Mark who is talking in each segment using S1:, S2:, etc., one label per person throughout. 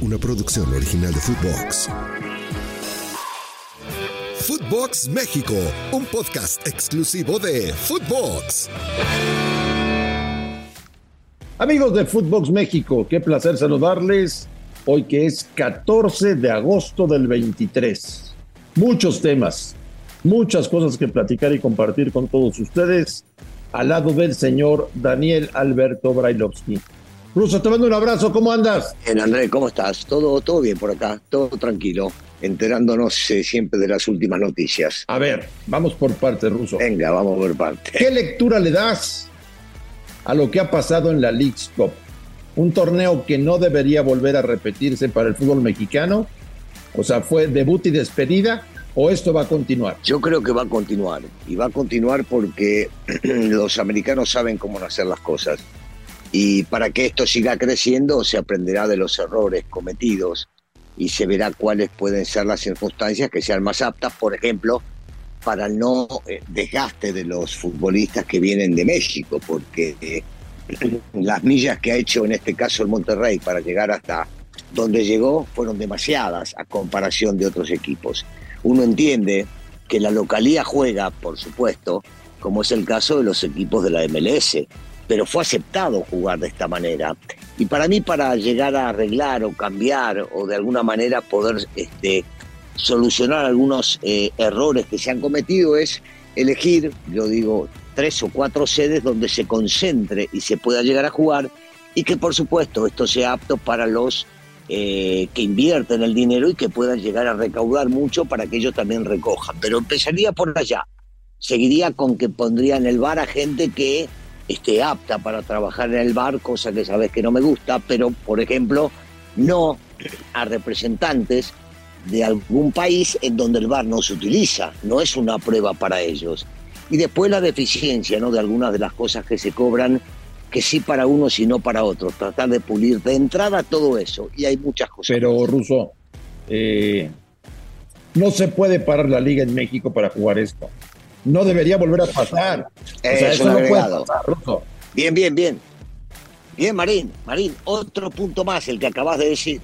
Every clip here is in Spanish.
S1: una producción original de Footbox. Footbox México, un podcast exclusivo de Footbox.
S2: Amigos de Footbox México, qué placer saludarles hoy que es 14 de agosto del 23. Muchos temas, muchas cosas que platicar y compartir con todos ustedes al lado del señor Daniel Alberto Brailovsky. Ruso, te mando un abrazo, ¿cómo andas?
S3: Bien, André, ¿cómo estás? Todo, todo bien por acá, todo tranquilo, enterándonos eh, siempre de las últimas noticias.
S2: A ver, vamos por partes, Ruso.
S3: Venga, vamos por partes.
S2: ¿Qué lectura le das a lo que ha pasado en la League's Cup? Un torneo que no debería volver a repetirse para el fútbol mexicano. O sea, fue debut y despedida o esto va a continuar?
S3: Yo creo que va a continuar y va a continuar porque los americanos saben cómo hacer las cosas y para que esto siga creciendo se aprenderá de los errores cometidos y se verá cuáles pueden ser las circunstancias que sean más aptas, por ejemplo, para no eh, desgaste de los futbolistas que vienen de México, porque eh, las millas que ha hecho en este caso el Monterrey para llegar hasta donde llegó fueron demasiadas a comparación de otros equipos. Uno entiende que la localía juega, por supuesto, como es el caso de los equipos de la MLS, pero fue aceptado jugar de esta manera. Y para mí, para llegar a arreglar o cambiar o de alguna manera poder este, solucionar algunos eh, errores que se han cometido es elegir, yo digo, tres o cuatro sedes donde se concentre y se pueda llegar a jugar y que por supuesto esto sea apto para los eh, que invierten el dinero y que puedan llegar a recaudar mucho para que ellos también recojan. Pero empezaría por allá. Seguiría con que pondría en el bar a gente que esté apta para trabajar en el bar, cosa que sabes que no me gusta, pero por ejemplo, no a representantes de algún país en donde el bar no se utiliza, no es una prueba para ellos. Y después la deficiencia ¿no? de algunas de las cosas que se cobran que sí para unos y no para otros, tratar de pulir de entrada todo eso, y hay muchas cosas.
S2: Pero, Ruso, eh, no se puede parar la liga en México para jugar esto. No debería volver a pasar.
S3: eso no puede pasar, Ruso. Bien, bien, bien. Bien, Marín, Marín, otro punto más, el que acabas de decir.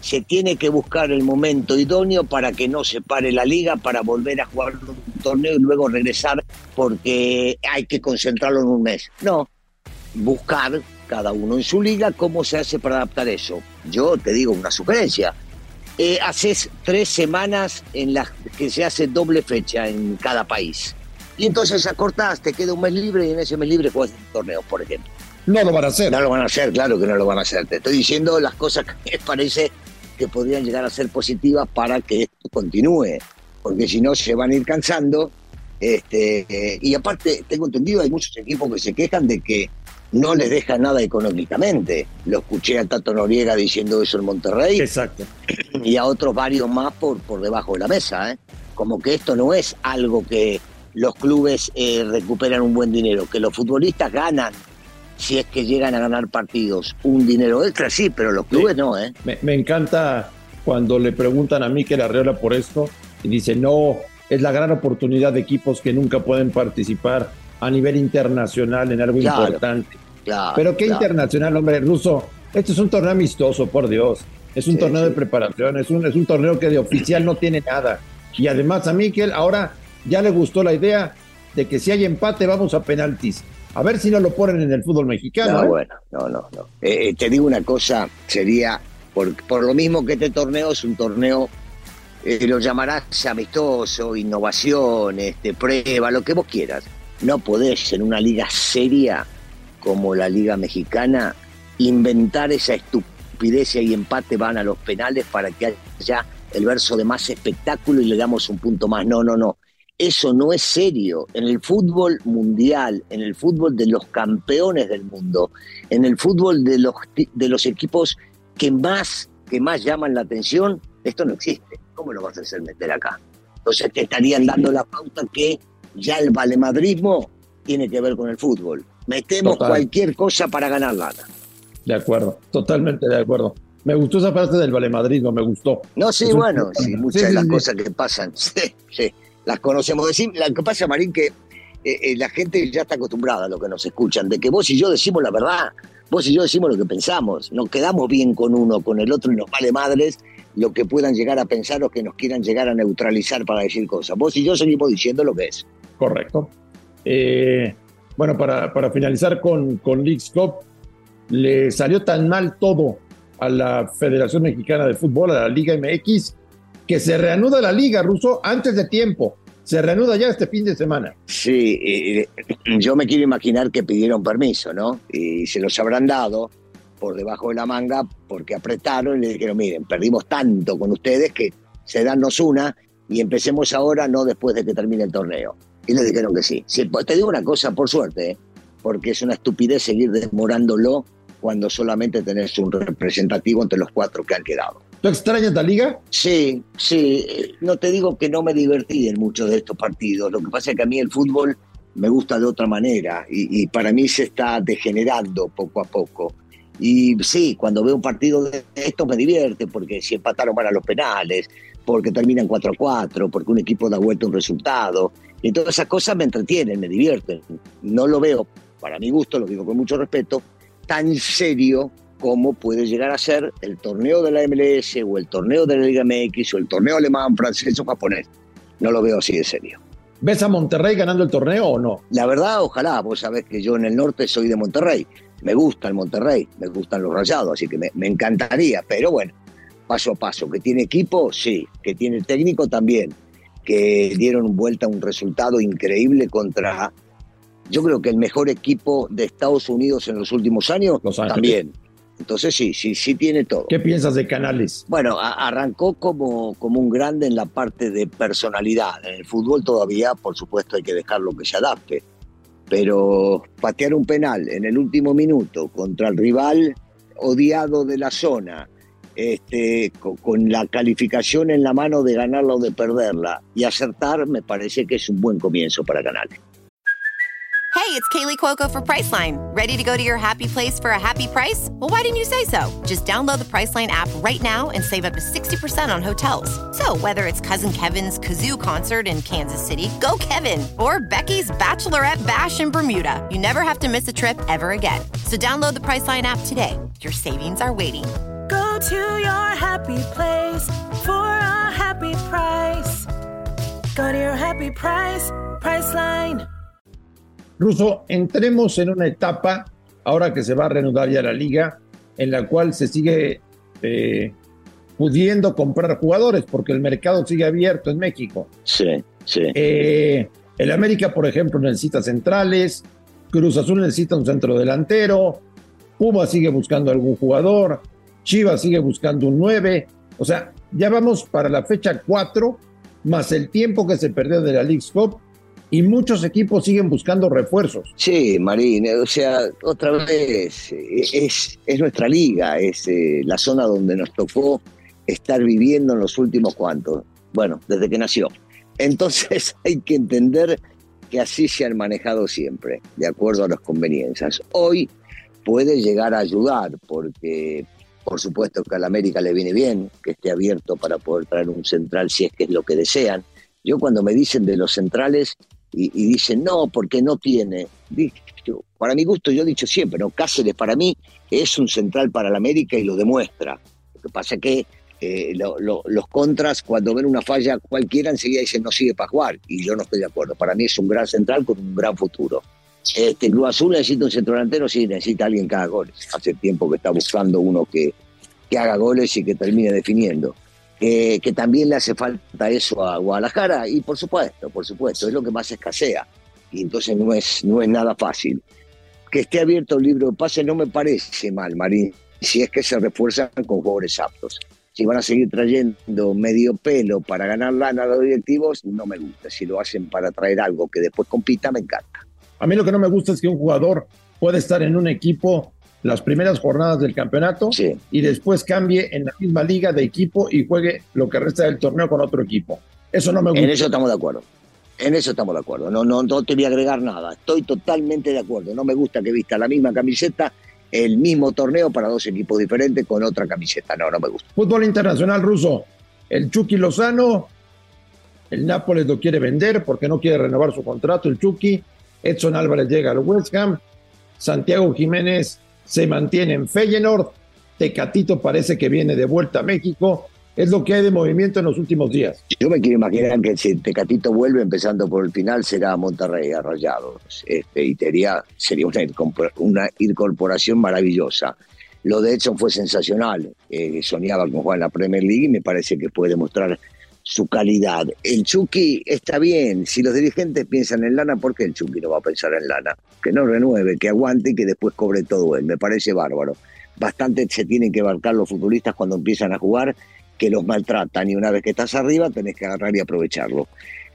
S3: Se tiene que buscar el momento idóneo para que no se pare la liga, para volver a jugar un torneo y luego regresar porque hay que concentrarlo en un mes. No, buscar cada uno en su liga cómo se hace para adaptar eso. Yo te digo una sugerencia. Eh, haces tres semanas en las que se hace doble fecha en cada país. Y entonces acortás, te queda un mes libre y en ese mes libre juegas un torneo, por ejemplo.
S2: No lo van a hacer.
S3: No lo van a hacer, claro que no lo van a hacer. Te estoy diciendo las cosas que me parece que podrían llegar a ser positivas para que esto continúe. Porque si no, se van a ir cansando. Este, eh, y aparte, tengo entendido, hay muchos equipos que se quejan de que no les deja nada económicamente. Lo escuché a Tato Noriega diciendo eso en Monterrey.
S2: Exacto.
S3: Y a otros varios más por, por debajo de la mesa. ¿eh? Como que esto no es algo que los clubes eh, recuperan un buen dinero, que los futbolistas ganan si es que llegan a ganar partidos. Un dinero extra sí, pero los clubes no. ¿eh?
S2: Me, encanta cuando le preguntan a Miquel Arreola por esto y dice, no, es la gran oportunidad de equipos que nunca pueden participar a nivel internacional en algo importante. Pero qué internacional, hombre, ruso. Este es un torneo amistoso, por Dios. Es un torneo de preparación, es un, es un torneo que de oficial no tiene nada. Y además a Miquel ahora ya le gustó la idea de que si hay empate vamos a penaltis. A ver si no lo ponen en el fútbol mexicano.
S3: No,
S2: ¿eh?
S3: bueno, no, no, no. Eh, eh, te digo una cosa, sería, por, por lo mismo que este torneo es un torneo, lo llamarás amistoso, innovación, este, prueba, lo que vos quieras no podés en una liga seria como la Liga Mexicana inventar esa estupidez y empate van a los penales para que haya el verso de más espectáculo y le damos un punto más. No, no, no. Eso no es serio. En el fútbol mundial, en el fútbol de los campeones del mundo, en el fútbol de los, de los equipos que más, que más llaman la atención, esto no existe. ¿Cómo lo vas a hacer meter acá? Entonces te estarían dando la pauta que ya el valemadrismo tiene que ver con el fútbol. Metemos cualquier cosa para ganar lana.
S2: De acuerdo, totalmente de acuerdo. Me gustó esa parte del valemadrismo, me gustó.
S3: No, sí, bueno, sí, muchas de las cosas que pasan, sí, sí, las conocemos. Decir, lo que pasa, Marín, que eh, eh, la gente ya está acostumbrada a lo que nos escuchan, de que vos y yo decimos la verdad. Vos y yo decimos lo que pensamos, nos quedamos bien con uno, con el otro y nos vale madres lo que puedan llegar a pensar o que nos quieran llegar a neutralizar para decir cosas. Vos y yo seguimos diciendo lo que es.
S2: Correcto. Eh, bueno, para, para, finalizar con, con Leagues Cup, le salió tan mal todo a la Federación Mexicana de Fútbol, a la Liga MX, que se reanuda la liga, Ruso, antes de tiempo. Se reanuda ya este fin de semana.
S3: Sí, yo me quiero imaginar que pidieron permiso, ¿no? Y se los habrán dado por debajo de la manga porque apretaron y le dijeron, miren, perdimos tanto con ustedes que se danos una y empecemos ahora, no después de que termine el torneo. Y le dijeron que sí. sí pues te digo una cosa, por suerte, ¿eh? porque es una estupidez seguir demorándolo cuando solamente tenés un representativo entre los cuatro que han quedado.
S2: ¿Tú extrañas la liga?
S3: Sí, sí. No te digo que no me divertí en muchos de estos partidos. Lo que pasa es que a mí el fútbol me gusta de otra manera y, para mí se está degenerando poco a poco. Y sí, cuando veo un partido de estos me divierte porque si empataron van a los penales, porque terminan 4 a 4, porque un equipo da vuelta un resultado. Y todas esas cosas me entretienen, me divierten. No lo veo, para mi gusto, lo digo con mucho respeto, tan serio como puede llegar a ser el torneo de la MLS o el torneo de la Liga MX o el torneo alemán, francés o japonés. No lo veo así de serio.
S2: ¿Ves a Monterrey ganando el torneo o no?
S3: La verdad, ojalá. Vos sabés que yo en el norte soy de Monterrey. Me gusta el Monterrey, me gustan los rayados, así que me, me encantaría. Pero bueno, paso a paso. ¿Que tiene equipo? Sí. ¿Que tiene técnico? También. Que dieron vuelta a un resultado increíble contra yo creo que el mejor equipo de Estados Unidos en los últimos años también. Entonces sí, sí, sí tiene todo.
S2: ¿Qué piensas de Canales?
S3: Bueno, arrancó como, como un grande en la parte de personalidad. En el fútbol todavía, por supuesto, hay que dejarlo que se adapte. Pero patear un penal en el último minuto contra el rival odiado de la zona, este, con, la calificación en la mano de ganarla o de perderla y acertar, me parece que es un buen comienzo para.
S4: Hey, it's Kaylee Cuoco for Priceline. Ready to go to your happy place for a happy price? Well, why didn't you say so? Just download the Priceline app right now and save up to 60% on hotels. So, whether it's Cousin Kevin's Kazoo concert in Kansas City, go Kevin, or Becky's Bachelorette Bash in Bermuda, you never have to miss a trip ever again. So, download the Priceline app today. Your savings are waiting.
S5: Go to your happy place for a happy price. Go to your happy price, Priceline.
S2: Ruso, entremos en una etapa, ahora que se va a reanudar ya la liga, en la cual se sigue eh, pudiendo comprar jugadores, porque el mercado sigue abierto en México.
S3: Sí, sí.
S2: Eh, el América, por ejemplo, necesita centrales, Cruz Azul necesita un centro delantero, Puma sigue buscando algún jugador, Chivas sigue buscando un 9. O sea, ya vamos para la fecha 4, más el tiempo que se perdió de la League Cup y muchos equipos siguen buscando refuerzos.
S3: Sí, Marín, o sea, otra vez, es, es nuestra liga, es eh, la zona donde nos tocó estar viviendo en los últimos cuantos, bueno, desde que nació. Entonces hay que entender que así se han manejado siempre, de acuerdo a las conveniencias. Hoy puede llegar a ayudar, porque por supuesto que a la América le viene bien que esté abierto para poder traer un central si es que es lo que desean. Yo cuando me dicen de los centrales, y, dicen, no, porque no tiene. Para mi gusto, yo he dicho siempre, ¿no? Cáceres para mí es un central para la América y lo demuestra. Lo que pasa es que eh, los contras, cuando ven una falla cualquiera, enseguida dicen no sigue para jugar. Y yo no estoy de acuerdo. Para mí es un gran central con un gran futuro. Este Club Azul necesita un centro delantero, sí, necesita alguien que haga goles. Hace tiempo que está buscando uno que, que haga goles y que termine definiendo que también le hace falta eso a Guadalajara y por supuesto, por supuesto, es lo que más escasea y entonces no es, no es nada fácil. Que esté abierto el libro de pase no me parece mal, Marín, si es que se refuerzan con jugadores aptos. Si van a seguir trayendo medio pelo para ganar lana a los directivos, no me gusta. Si lo hacen para traer algo que después compita, me encanta.
S2: A mí lo que no me gusta es que un jugador puede estar en un equipo las primeras jornadas del campeonato y después cambie en la misma liga de equipo y juegue lo que resta del torneo con otro equipo. Eso no me gusta.
S3: En eso estamos de acuerdo. En eso estamos de acuerdo. No, no, no te voy a agregar nada. Estoy totalmente de acuerdo. No me gusta que vista la misma camiseta el mismo torneo para dos equipos diferentes con otra camiseta. No, no me gusta.
S2: Fútbol internacional ruso. El Chucky Lozano, el Nápoles lo quiere vender porque no quiere renovar su contrato. El Chucky, Edson Álvarez llega al West Ham. Santiago Jiménez se mantiene en Feyenoord. Tecatito parece que viene de vuelta a México. Es lo que hay de movimiento en los últimos días.
S3: Yo me quiero imaginar que si Tecatito vuelve, empezando por el final, será Monterrey, a Rayados. Este, y sería, sería una, incorporación maravillosa. Lo de Edson fue sensacional. Eh, soñaba con jugar en la Premier League y me parece que puede demostrar su calidad. El Chucky está bien. Si los dirigentes piensan en lana, ¿por qué el Chucky no va a pensar en lana? Que no renueve, que aguante y que después cobre todo él. Me parece bárbaro. Bastante se tienen que abarcar los futbolistas cuando empiezan a jugar, que los maltratan y una vez que estás arriba tenés que agarrar y aprovecharlo.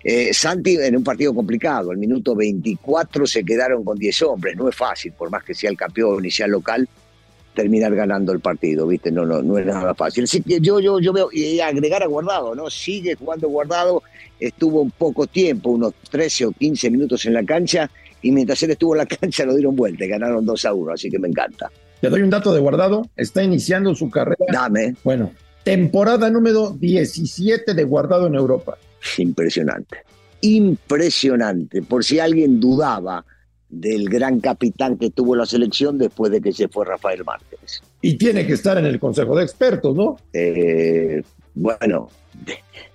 S3: Eh, Santi en un partido complicado, el minuto 24 se quedaron con 10 hombres, no es fácil, por más que sea el campeón inicial local, terminar ganando el partido, ¿viste? No, no, no es nada fácil. Así que yo, yo, yo veo, y agregar a Guardado, ¿no? Sigue jugando Guardado, estuvo un poco tiempo, unos 13 o 15 minutos en la cancha, y mientras él estuvo en la cancha lo dieron vuelta, ganaron 2 a 1, así que me encanta.
S2: Te doy un dato de Guardado, está iniciando su carrera.
S3: Dame.
S2: Bueno, temporada número 17 de Guardado en Europa.
S3: Impresionante, impresionante. Por si alguien dudaba del gran capitán que tuvo la selección después de que se fue Rafael Márquez.
S2: Y tiene que estar en el Consejo de Expertos, ¿no?
S3: Eh, bueno,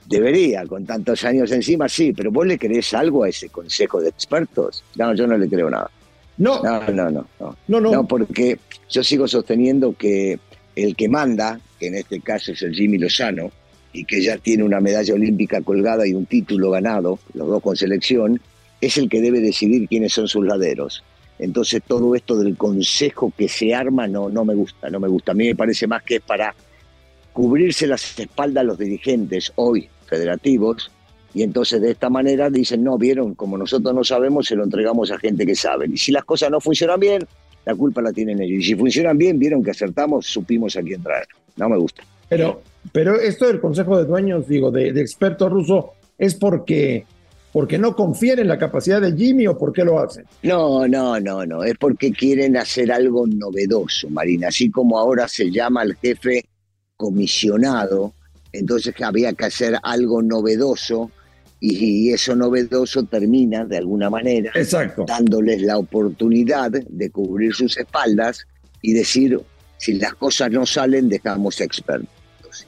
S3: debería, con tantos años encima, sí, pero vos le crees algo a ese Consejo de Expertos? No, yo no le creo nada.
S2: No.
S3: No, no, no. No, no, no. no porque yo sigo sosteniendo que el que manda, que en este caso es el Jimmy Lozano, y que ya tiene una medalla olímpica colgada y un título ganado, los dos con selección, es el que debe decidir quiénes son sus laderos. Entonces todo esto del consejo que se arma no, no me gusta, no me gusta. A mí me parece más que es para cubrirse las espaldas a los dirigentes hoy federativos y entonces de esta manera dicen, no, vieron, como nosotros no sabemos, se lo entregamos a gente que sabe. Y si las cosas no funcionan bien, la culpa la tienen ellos. Y si funcionan bien, vieron que acertamos, supimos a quién traer. No me gusta.
S2: Pero, pero esto del Consejo de Dueños, digo, de, de experto ruso, es porque porque no confían en la capacidad de Jimmy o por qué lo hacen?
S3: No, no, no, no, es porque quieren hacer algo novedoso, Marina, así como ahora se llama al jefe comisionado, entonces había que hacer algo novedoso y, eso novedoso termina de alguna manera
S2: Exacto.
S3: dándoles la oportunidad de cubrir sus espaldas y decir, si las cosas no salen, dejamos expertos.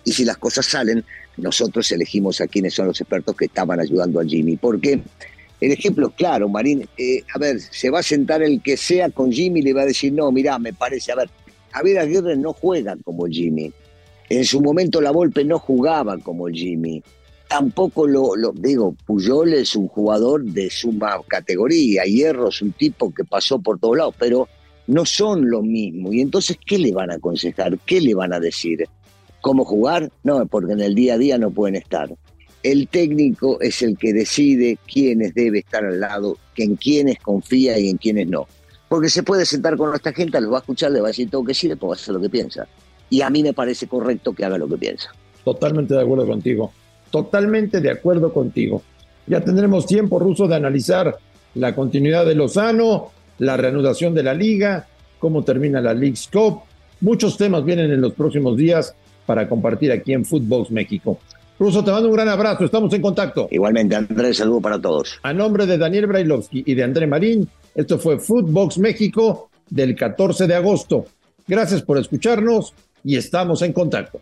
S3: Y si las cosas salen, nosotros elegimos a quienes son los expertos que estaban ayudando a Jimmy. Porque el ejemplo es claro, Marín. Eh, a ver, se va a sentar el que sea con Jimmy y le va a decir, no, mira, me parece, a ver, Javier Aguirre no juega como Jimmy. En su momento la Volpe no jugaba como Jimmy. Tampoco lo, lo, digo, Puyol es un jugador de suma categoría, Hierro es un tipo que pasó por todos lados, pero no son lo mismo. Y entonces, ¿qué le van a aconsejar? ¿Qué le van a decir? ¿Cómo jugar? No, porque en el día a día no pueden estar. El técnico es el que decide quiénes debe estar al lado, en quiénes confía y en quiénes no. Porque se puede sentar con esta gente, lo va a escuchar, le va a decir todo que sí, le puede hacer lo que piensa. Y a mí me parece correcto que haga lo que piensa.
S2: Totalmente de acuerdo contigo. Totalmente de acuerdo contigo. Ya tendremos tiempo, Ruso, de analizar la continuidad de Lozano, la reanudación de la liga, cómo termina la League Cup. Muchos temas vienen en los próximos días para compartir aquí en Footbox México. Ruso, te mando un gran abrazo, estamos en contacto.
S3: Igualmente, Andrés, saludo para todos.
S2: A nombre de Daniel Brailovsky y de André Marín, esto fue Footbox México del 14 de agosto. Gracias por escucharnos y estamos en contacto.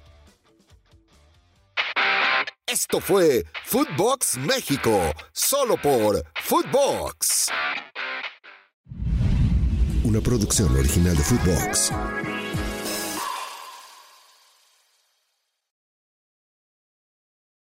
S1: Esto fue Footbox México, solo por Footbox. Una producción original de Footbox.